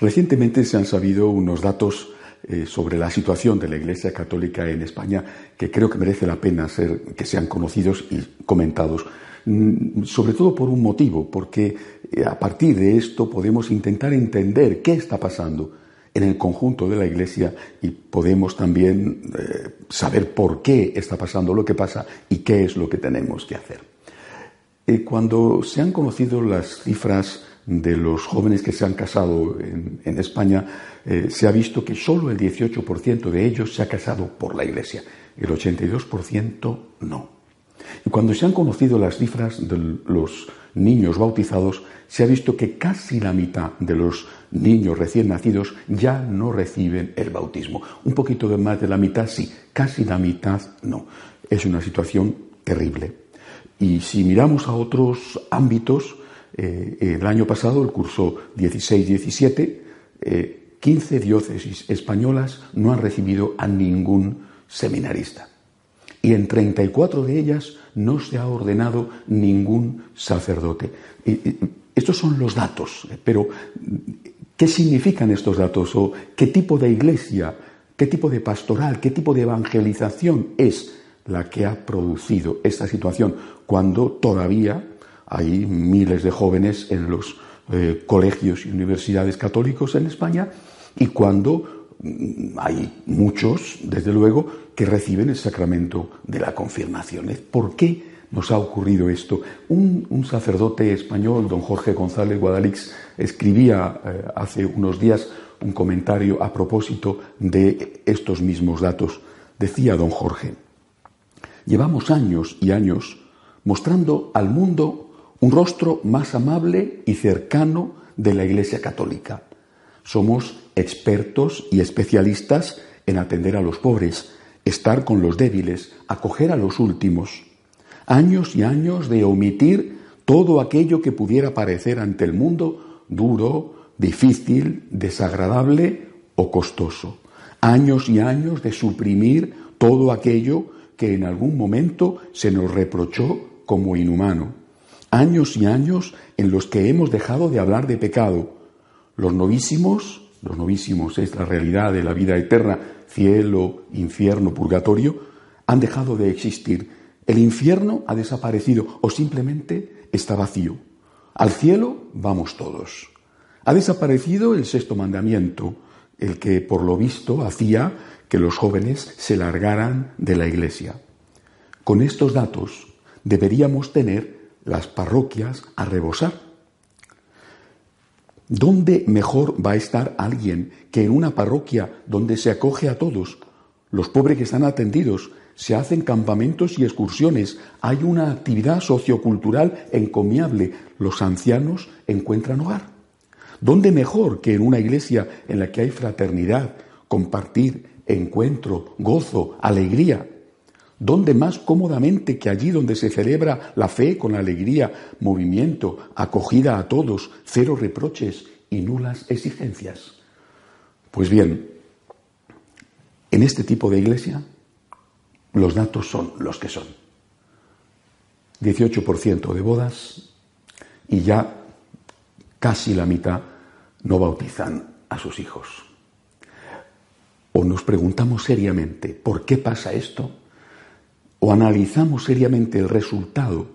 Recientemente se han sabido unos datos eh, sobre la situación de la Iglesia Católica en España que creo que merece la pena ser, que sean conocidos y comentados. Mm, sobre todo por un motivo, porque eh, a partir de esto podemos intentar entender qué está pasando en el conjunto de la Iglesia y podemos también eh, saber por qué está pasando lo que pasa y qué es lo que tenemos que hacer. cuando se han conocido las cifras de los jóvenes que se han casado en, España, eh, se ha visto que solo el 18% de ellos se ha casado por la Iglesia, el 82% no. Y cuando se han conocido las cifras de los niños bautizados, se ha visto que casi la mitad de los niños recién nacidos ya no reciben el bautismo. Un poquito de más de la mitad sí, casi la mitad no. Es una situación terrible. Y si miramos a otros ámbitos, eh, el año pasado, el curso 16-17, 15 eh, diócesis españolas no han recibido a ningún seminarista. Y en 34 de ellas no se ha ordenado ningún sacerdote. estos son los datos, eh, pero ¿qué significan estos datos? ¿O qué tipo de iglesia, qué tipo de pastoral, qué tipo de evangelización es la que ha producido esta situación cuando todavía hay miles de jóvenes en los eh, colegios y universidades católicos en España y cuando mm, hay muchos, desde luego, que reciben el sacramento de la confirmación. ¿Por qué nos ha ocurrido esto? Un, sacerdote español, don Jorge González Guadalix, escribía eh, hace unos días un comentario a propósito de estos mismos datos. Decía don Jorge, llevamos años y años mostrando al mundo un rostro más amable y cercano de la Iglesia Católica. Somos expertos y especialistas en atender a los pobres, estar con los débiles, acoger a los últimos. Años y años de omitir todo aquello que pudiera parecer ante el mundo duro, difícil, desagradable o costoso. Años y años de suprimir todo aquello que en algún momento se nos reprochó como inhumano años y años en los que hemos dejado de hablar de pecado. Los novísimos, los novísimos es la realidad de la vida eterna, cielo, infierno, purgatorio, han dejado de existir. El infierno ha desaparecido o simplemente está vacío. Al cielo vamos todos. Ha desaparecido el sexto mandamiento, el que por lo visto hacía que los jóvenes se largaran de la iglesia. Con estos datos deberíamos tener las parroquias a rebosar. ¿Dónde mejor va a estar alguien que en una parroquia donde se acoge a todos? Los pobres que están atendidos, se hacen campamentos y excursiones, hay una actividad sociocultural encomiable, los ancianos encuentran hogar. ¿Dónde mejor que en una iglesia en la que hay fraternidad, compartir, encuentro, gozo, alegría? ¿Dónde más cómodamente que allí donde se celebra la fe con alegría, movimiento, acogida a todos, cero reproches y nulas exigencias? Pues bien, en este tipo de iglesia los datos son los que son. 18% de bodas y ya casi la mitad no bautizan a sus hijos. O nos preguntamos seriamente, ¿por qué pasa esto? O analizamos seriamente el resultado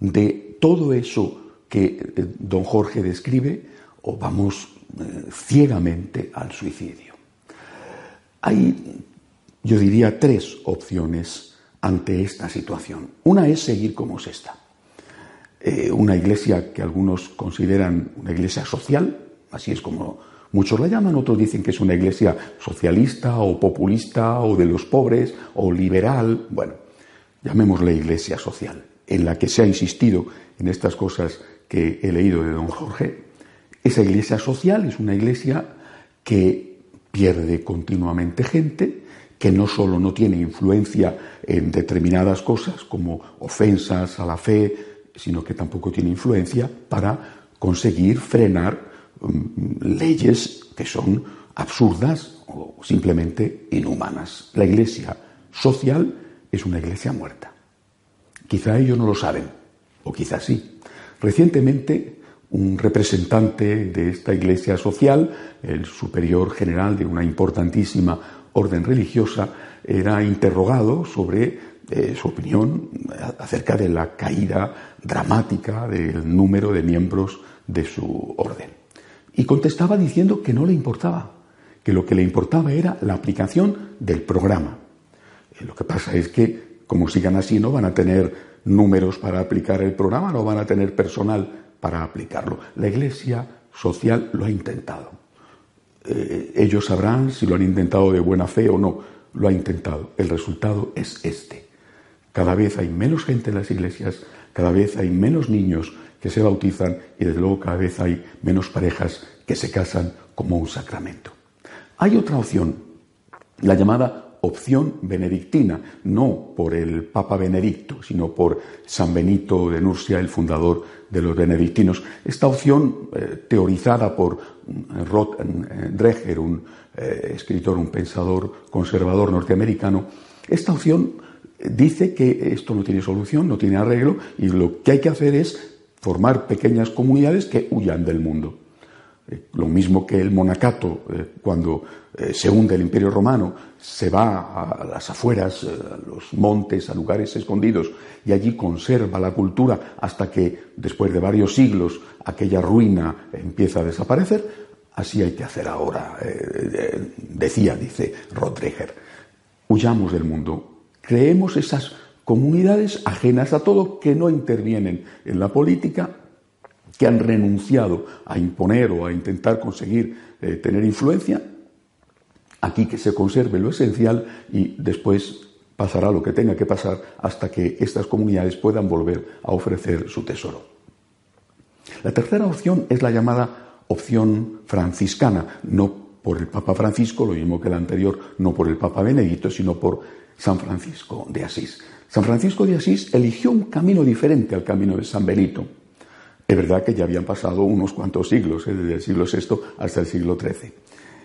de todo eso que eh, don Jorge describe, o vamos eh, ciegamente al suicidio. Hay, yo diría, tres opciones ante esta situación. Una es seguir como se está. Eh, una iglesia que algunos consideran una iglesia social, así es como muchos la llaman, otros dicen que es una iglesia socialista o populista o de los pobres o liberal. Bueno, llamémosle iglesia social, en la que se ha insistido en estas cosas que he leído de don Jorge, esa iglesia social es una iglesia que pierde continuamente gente, que no solo no tiene influencia en determinadas cosas como ofensas a la fe, sino que tampoco tiene influencia para conseguir frenar um, leyes que son absurdas o simplemente inhumanas. La iglesia social es una iglesia muerta. Quizá ellos no lo saben, o quizá sí. Recientemente, un representante de esta iglesia social, el superior general de una importantísima orden religiosa, era interrogado sobre eh, su opinión acerca de la caída dramática del número de miembros de su orden. Y contestaba diciendo que no le importaba, que lo que le importaba era la aplicación del programa. Lo que pasa es que, como sigan así, no van a tener números para aplicar el programa, no van a tener personal para aplicarlo. La Iglesia social lo ha intentado. Eh, ellos sabrán si lo han intentado de buena fe o no. Lo ha intentado. El resultado es este. Cada vez hay menos gente en las iglesias, cada vez hay menos niños que se bautizan y desde luego cada vez hay menos parejas que se casan como un sacramento. Hay otra opción, la llamada opción benedictina, no por el Papa Benedicto, sino por San Benito de Nursia, el fundador de los benedictinos. Esta opción, eh, teorizada por eh, Rod eh, Dreher, un escritor, un pensador conservador norteamericano, esta opción dice que esto no tiene solución, no tiene arreglo, y lo que hay que hacer es formar pequeñas comunidades que huyan del mundo. Eh, lo mismo que el monacato, eh, cuando eh, se hunde el imperio romano, se va a las afueras, a los montes, a lugares escondidos, y allí conserva la cultura hasta que, después de varios siglos, aquella ruina empieza a desaparecer. Así hay que hacer ahora, decía, dice Rodríguez. Huyamos del mundo, creemos esas comunidades ajenas a todo que no intervienen en la política que han renunciado a imponer o a intentar conseguir eh, tener influencia, aquí que se conserve lo esencial y después pasará lo que tenga que pasar hasta que estas comunidades puedan volver a ofrecer su tesoro. La tercera opción es la llamada opción franciscana, no por el Papa Francisco, lo mismo que la anterior, no por el Papa Benedicto, sino por San Francisco de Asís. San Francisco de Asís eligió un camino diferente al camino de San Benito. Es verdad que ya habían pasado unos cuantos siglos, ¿eh? desde el siglo VI hasta el siglo XIII.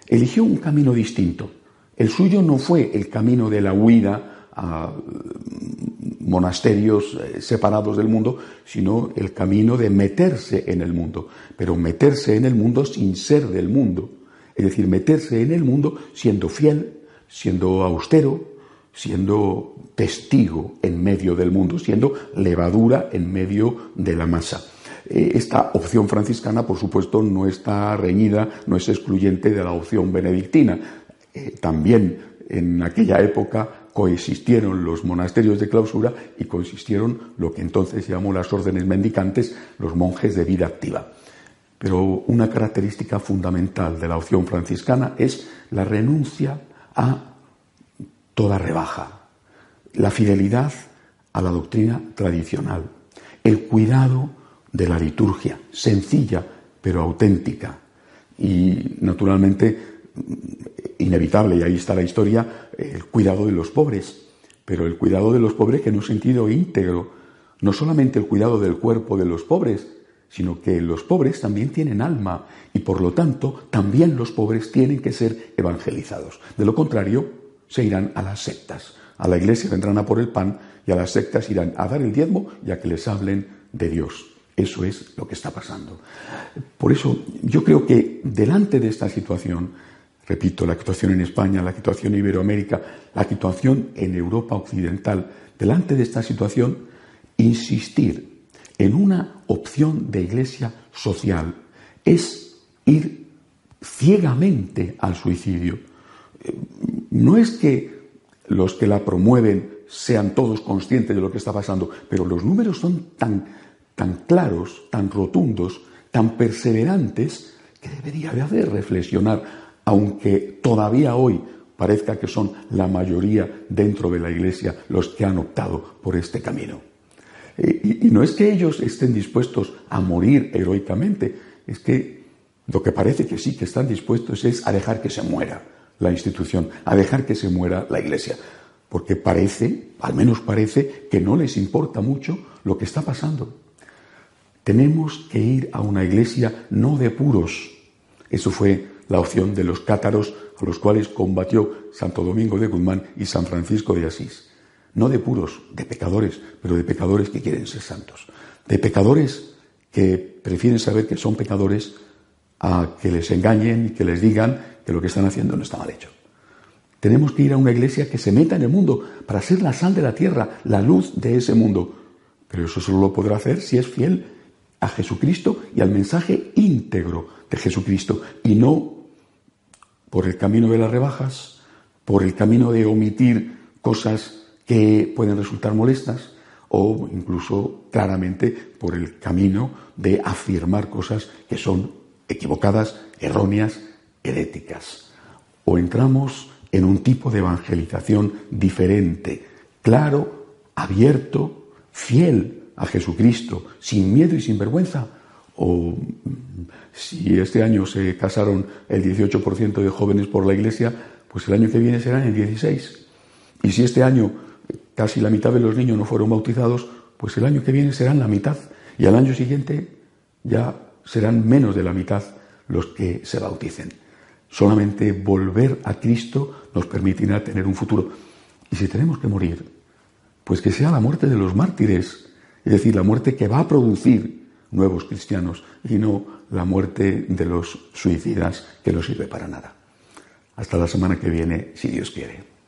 Eligió un camino distinto. El suyo no fue el camino de la huida a mm, monasterios eh, separados del mundo, sino el camino de meterse en el mundo, pero meterse en el mundo sin ser del mundo. Es decir, meterse en el mundo siendo fiel, siendo austero, siendo testigo en medio del mundo, siendo levadura en medio de la masa. Eh, esta opción franciscana, por supuesto, no está reñida, no es excluyente de la opción benedictina. Eh, también en aquella época coexistieron los monasterios de clausura y coexistieron lo que entonces llamó las órdenes mendicantes, los monjes de vida activa. Pero una característica fundamental de la opción franciscana es la renuncia a toda rebaja, la fidelidad a la doctrina tradicional, el cuidado de la liturgia, sencilla pero auténtica. Y naturalmente, inevitable, y ahí está la historia, el cuidado de los pobres, pero el cuidado de los pobres que en un sentido íntegro, no solamente el cuidado del cuerpo de los pobres, sino que los pobres también tienen alma y por lo tanto también los pobres tienen que ser evangelizados. De lo contrario, se irán a las sectas. A la iglesia vendrán a por el pan y a las sectas irán a dar el diezmo y a que les hablen de Dios. Eso es lo que está pasando. Por eso yo creo que delante de esta situación, repito, la situación en España, la situación en Iberoamérica, la situación en Europa Occidental, delante de esta situación, insistir en una opción de iglesia social es ir ciegamente al suicidio. No es que los que la promueven sean todos conscientes de lo que está pasando, pero los números son tan tan claros, tan rotundos, tan perseverantes, que debería de hacer reflexionar, aunque todavía hoy parezca que son la mayoría dentro de la Iglesia los que han optado por este camino. Y, no es que ellos estén dispuestos a morir heroicamente, es que lo que parece que sí que están dispuestos es a dejar que se muera la institución, a dejar que se muera la Iglesia, porque parece, al menos parece, que no les importa mucho lo que está pasando. Tenemos que ir a una iglesia no de puros. Eso fue la opción de los cátaros a los cuales combatió Santo Domingo de Guzmán y San Francisco de Asís. No de puros, de pecadores, pero de pecadores que quieren ser santos. De pecadores que prefieren saber que son pecadores a que les engañen y que les digan que lo que están haciendo no está mal hecho. Tenemos que ir a una iglesia que se meta en el mundo para ser la sal de la tierra, la luz de ese mundo. Pero eso solo lo podrá hacer si es fiel a Jesucristo y al mensaje íntegro de Jesucristo y no por el camino de las rebajas, por el camino de omitir cosas que pueden resultar molestas o incluso claramente por el camino de afirmar cosas que son equivocadas, erróneas, heréticas. O entramos en un tipo de evangelización diferente, claro, abierto, fiel a Jesucristo, sin miedo y sin vergüenza. O si este año se casaron el 18% de jóvenes por la iglesia, pues el año que viene serán el 16. Y si este año casi la mitad de los niños no fueron bautizados, pues el año que viene serán la mitad. Y al año siguiente ya serán menos de la mitad los que se bauticen. Solamente volver a Cristo nos permitirá tener un futuro. Y si tenemos que morir, pues que sea la muerte de los mártires, es decir, la muerte que va a producir nuevos cristianos y no la muerte de los suicidas que no sirve para nada. Hasta la semana que viene, si Dios quiere.